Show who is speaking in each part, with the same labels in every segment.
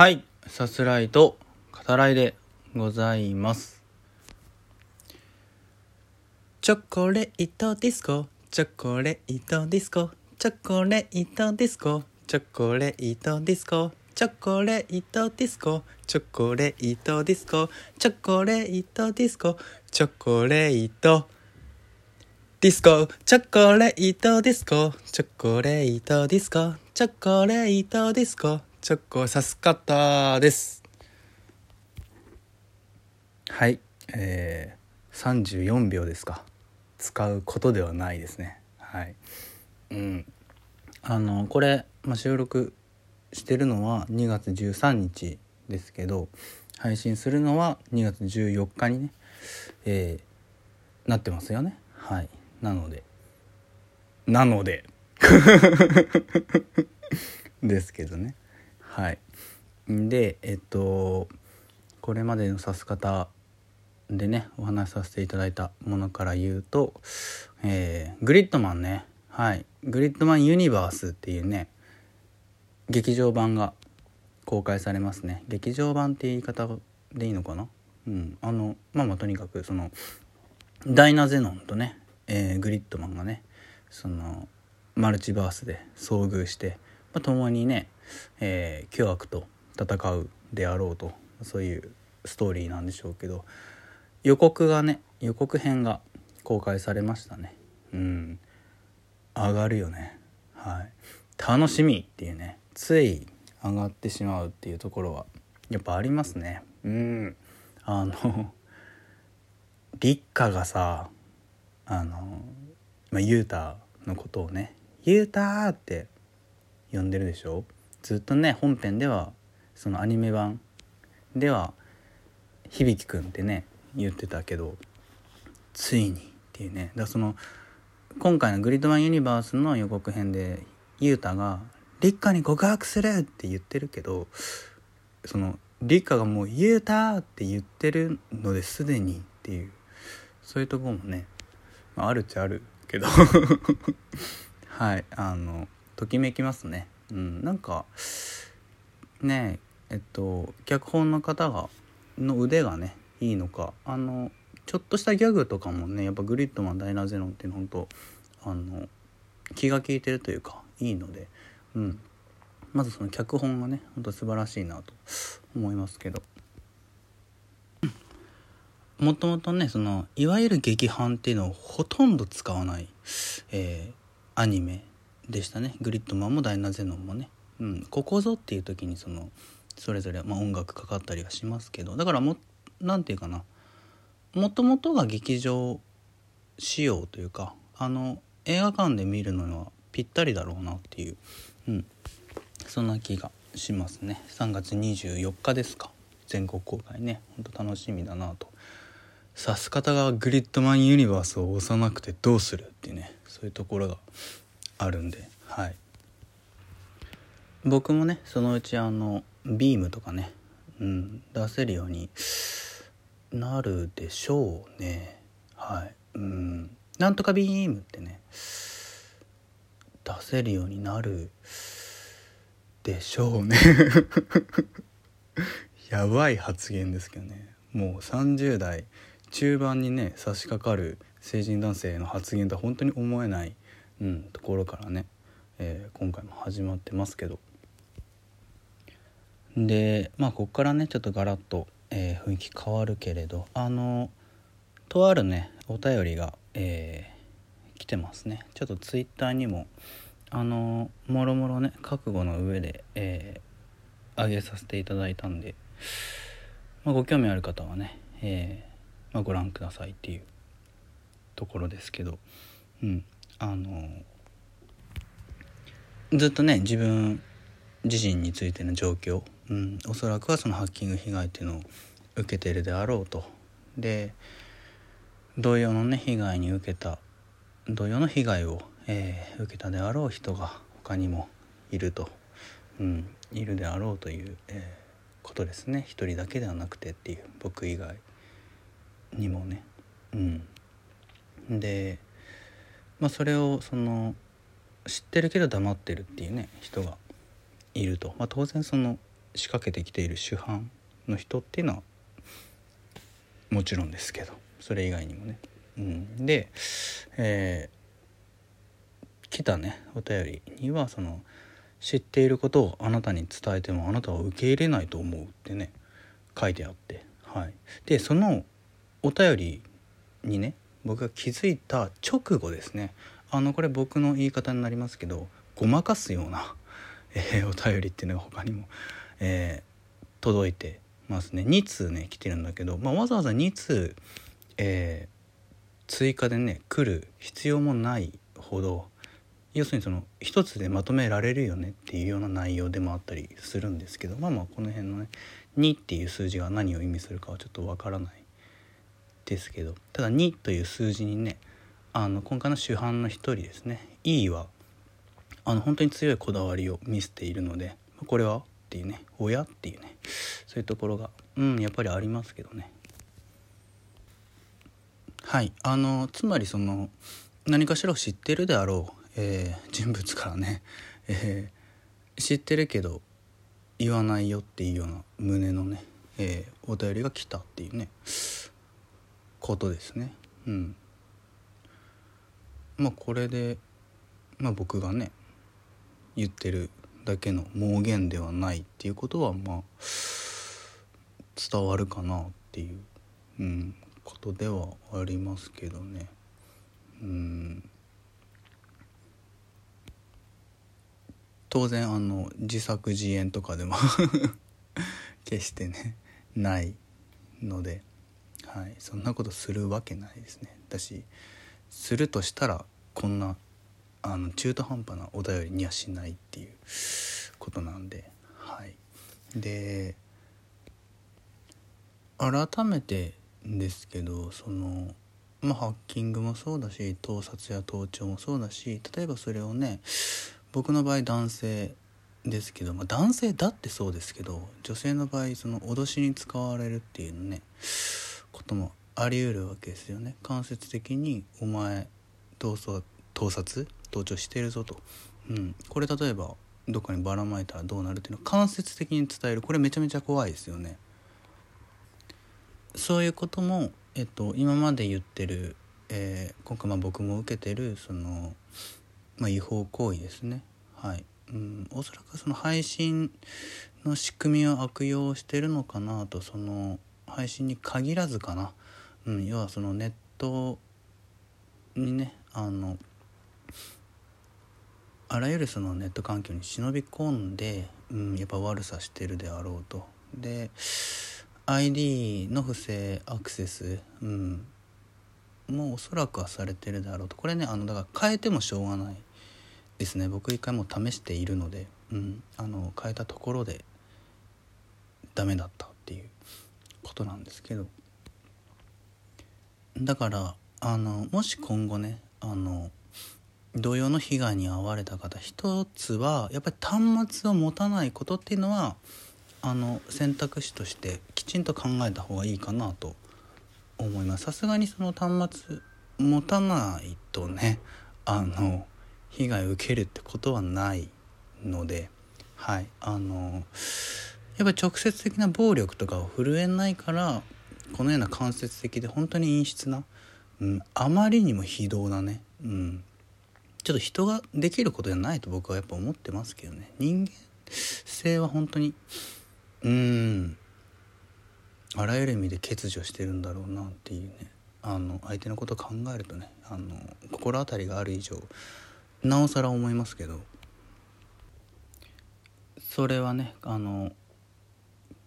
Speaker 1: はい、さすらいと語らいでございます。チョコレートディスコ、チョコレートディスコ、チョコレートディスコ、チョコレートディスコ、チョコレートディスコ、チョコレートディスコ、チョコレートディスコ、チョコレートディスコ、チョコレートディスコ、チョコレートディスコ、チョコレートディスコ、チョコさすかったです。はい、えー、34秒ですか。使うことではないですね。はい。うん。あの、これ、まあ、収録してるのは2月13日ですけど、配信するのは2月14日にね、えー、なってますよね。はい。なので、なので、ですけどね。はい。で、えっと、これまでの指す方でね、お話しさせていただいたものから言うと、えー、グリッドマンね、はい。グリッドマンユニバースっていうね、劇場版が公開されますね。劇場版って言い方でいいのかな？うん。あの、まあまあとにかく、その、ダイナゼノンとね、えーグリッドマンがねそのマルチバースで遭遇して、まあ、共にね、えー巨悪と戦うであろうとそういうストーリーなんでしょうけど予告がね予告編が公開されましたね。うん。上がるよね。はい。楽しみっていうねつい上がってしまうっていうところはやっぱありますね。うん。あの立花がさあの、まあ、ユータのことをね「ユータ!」って呼んでるでしょ？ずっとね本編ではそのアニメ版では響くんってね言ってたけどついにっていうねだからその今回の「グリッドマンユニバース」の予告編でユータが「立花に告白する!」って言ってるけどその立花がもう「ユータ!」って言ってるのですでにっていうそういうとこもねまあ、あるっちゃあるけど はいあのときめきますね。うんなんかねえっと脚本の方がの腕がねいいのかあのちょっとしたギャグとかもねやっぱグリッドマンダイナゼノンっていうの本当あの気が利いてるというかいいのでうん。まずその脚本がねほんと素晴らしいなと思いますけど。もともとねそのいわゆる劇伴っていうのをほとんど使わない、えーアニメ。でしたね。グリッドマンもダイナゼノンもね、うん、ここぞっていう時にそのそれぞれ、まあ、音楽かかったりはしますけど。だからもなんていうかな。もともとが劇場仕様というかあの映画館で見るのはぴったりだろうなっていう、うん、そんな気がしますね。3月24日ですか。全国公開ね。ほんと楽しみだなと。指す方がグリッドマンユニバースを押さなくてどうするっていうね。そういうところがあるんではい。僕もねそのうちあのビームとかね、うん、出せるようになるでしょうね。はい。うん。なんとかビームってね出せるようになるでしょうね。やばい発言ですけどね。もう30代中盤にね差し掛かる成人男性の発言とは本当に思えない、うん、ところからね、えー今回も始まってますけど。でまあここからねちょっとガラッと、えー雰囲気変わるけれどあのとあるねお便りが、えー来てますね。ちょっとツイッターにもあのもろもろね覚悟の上で、えー上げさせていただいたんで、まあ、ご興味ある方はね、えーまあ、ご覧くださいっていうところですけど、うん、あのずっとね自分自身についての状況、うん、おそらくはそのハッキング被害っていうのを受けてるであろうと。で同様のね被害に受けた同様の被害を、えー受けたであろう人が他にもいると、うん、いるであろうという、えーことですね。一人だけではなくてっていう僕以外にもね。うん、で、まあ、それをその知ってるけど黙ってるっていうね人がいると、まあ、当然その仕掛けてきている主犯の人っていうのはもちろんですけどそれ以外にもね。うん、で、えー、来たねお便りにはその知っていることをあなたに伝えてもあなたは受け入れないと思うってね書いてあって、はい、でそのお便りにね僕が気づいた直後ですね。あのこれ僕の言い方になりますけどごまかすような、えー、お便りっていうのが他にも、えー、届いてますね。2通ね来てるんだけど、まあ、わざわざ2通、えー、追加でね来る必要もないほど要するにその一つでまとめられるよねっていうような内容でもあったりするんですけどまあまあこの辺のね2っていう数字が何を意味するかはちょっとわからないですけどただ2という数字にねあの今回の主犯の一人ですね E はあの本当に強いこだわりを見せているのでこれは？っていうね親っていうねそういうところがうんやっぱりありますけどね。はいあのつまりその何かしらを知ってるであろうえー、人物からね、えー、知ってるけど言わないよっていうような胸のね、えー、お便りが来たっていうね。ことですね。うん、まあこれで、まあ、僕がね言ってるだけの妄言ではないっていうことはまあ伝わるかなっていう、うん、ことではありますけどね。うん当然あの自作自演とかでも 決してねないので、はい、そんなことするわけないですね。だしするとしたらこんなあの中途半端なお便りにはしないっていうことなんで。はい。で改めてですけどそのまあハッキングもそうだし盗撮や盗聴もそうだし例えばそれをね僕の場合男性ですけど、まあ、男性だってそうですけど女性の場合その脅しに使われるっていうのねこともあり得るわけですよね。間接的に「お前盗撮盗撮？盗聴してるぞと」うん、これ例えばどっかにばらまいたらどうなるっていうの？を間接的に伝える。これめちゃめちゃ怖いですよね。そういうことも、えっと、今まで言ってる、えー、今回まあ僕も受けてるそのまあ、違法行為ですね。はい、うん、おそらくその配信の仕組みを悪用してるのかなとその配信に限らずかな、うん、要はそのネットにねあのあらゆるそのネット環境に忍び込んで、うん、やっぱ悪さしてるであろうと。で ID の不正アクセス、うん、もうおそらくはされてるであろうと。これねあのだから変えてもしょうがないですね。僕一回も試しているので、うん、あの変えたところでダメだったっていう。ことなんですけどだからあのもし今後ねあの同様の被害に遭われた方一つはやっぱり端末を持たないことっていうのはあの選択肢としてきちんと考えた方がいいかなと思います。さすがにその端末持たないとねあの被害を受けるってことはないのではいあのやっぱ直接的な暴力とかを震えないからこのような間接的で本当に陰湿な、うん、あまりにも非道なね、うん、ちょっと人ができることじゃないと僕はやっぱ思ってますけどね。人間性は本当にうんあらゆる意味で欠如してるんだろうなっていうね。あの相手のことを考えるとねあの心当たりがある以上なおさら思いますけど。それはねあの、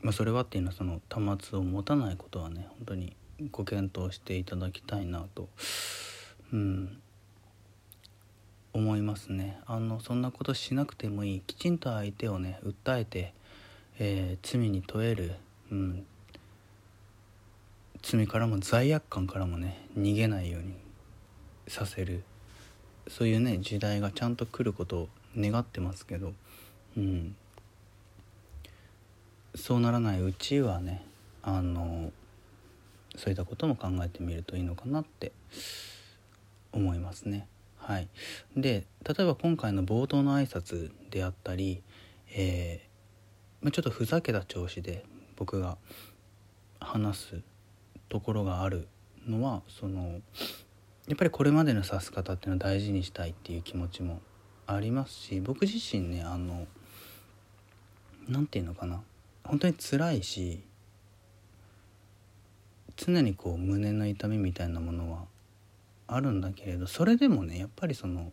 Speaker 1: まあ、それはっていうのはその端末を持たないことはね本当にご検討していただきたいなと、うん、思いますね。あのそんなことしなくてもいい。きちんと相手をね訴えて、えー、罪に問える、うん、罪からも罪悪感からもね逃げないようにさせる。そういうね時代がちゃんと来ることを願ってますけど、うん、そうならないうちはねあのそういったことも考えてみるといいのかなって思いますね。はい、で例えば今回の冒頭の挨拶であったり、えまあ、ちょっとふざけた調子で僕が話すところがあるのはそのやっぱりこれまでの指す方っていうのを大事にしたいっていう気持ちもありますし僕自身ねあの何て言うのかな本当に辛いし常にこう胸の痛みみたいなものはあるんだけれどそれでもねやっぱりその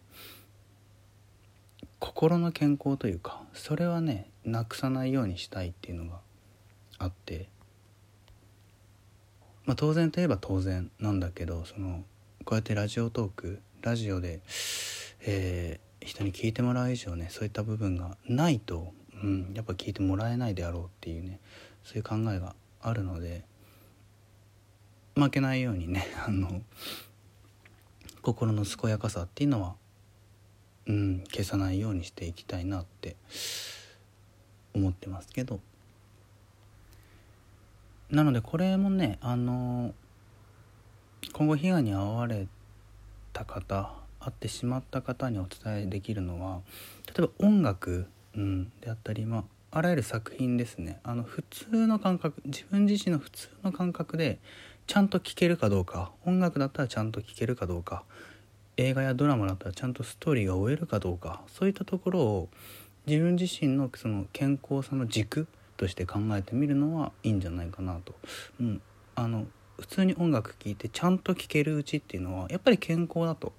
Speaker 1: 心の健康というかそれはねなくさないようにしたいっていうのがあって、まあ、当然といえば当然なんだけどそのこうやってラジオトークラジオで、えー、人に聞いてもらう以上ねそういった部分がないと、うん、やっぱ聞いてもらえないであろうっていうねそういう考えがあるので負けないようにね あの心の健やかさっていうのは、うん、消さないようにしていきたいなって思ってますけど。なのでこれもねあの今後被害に遭われた方会ってしまった方にお伝えできるのは例えば音楽、うん、であったり、まあ、あらゆる作品ですね。あの普通の感覚自分自身の普通の感覚でちゃんと聴けるかどうか音楽だったらちゃんと聴けるかどうか映画やドラマだったらちゃんとストーリーが追えるかどうかそういったところを自分自身のその健康さの軸として考えてみるのはいいんじゃないかなと。うん、あの普通に音楽聴いてちゃんと聴けるうちっていうのはやっぱり健康だと、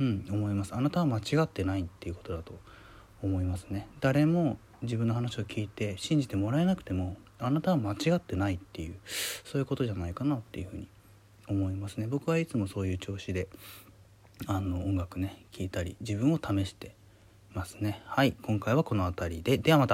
Speaker 1: うん、思います。あなたは間違ってないっていうことだと思いますね。誰も自分の話を聞いて信じてもらえなくてもあなたは間違ってないっていうそういうことじゃないかなっていうふうに思いますね。僕はいつもそういう調子であの音楽ね聴いたり自分を試してますね。はい今回はこの辺りで。ではまた。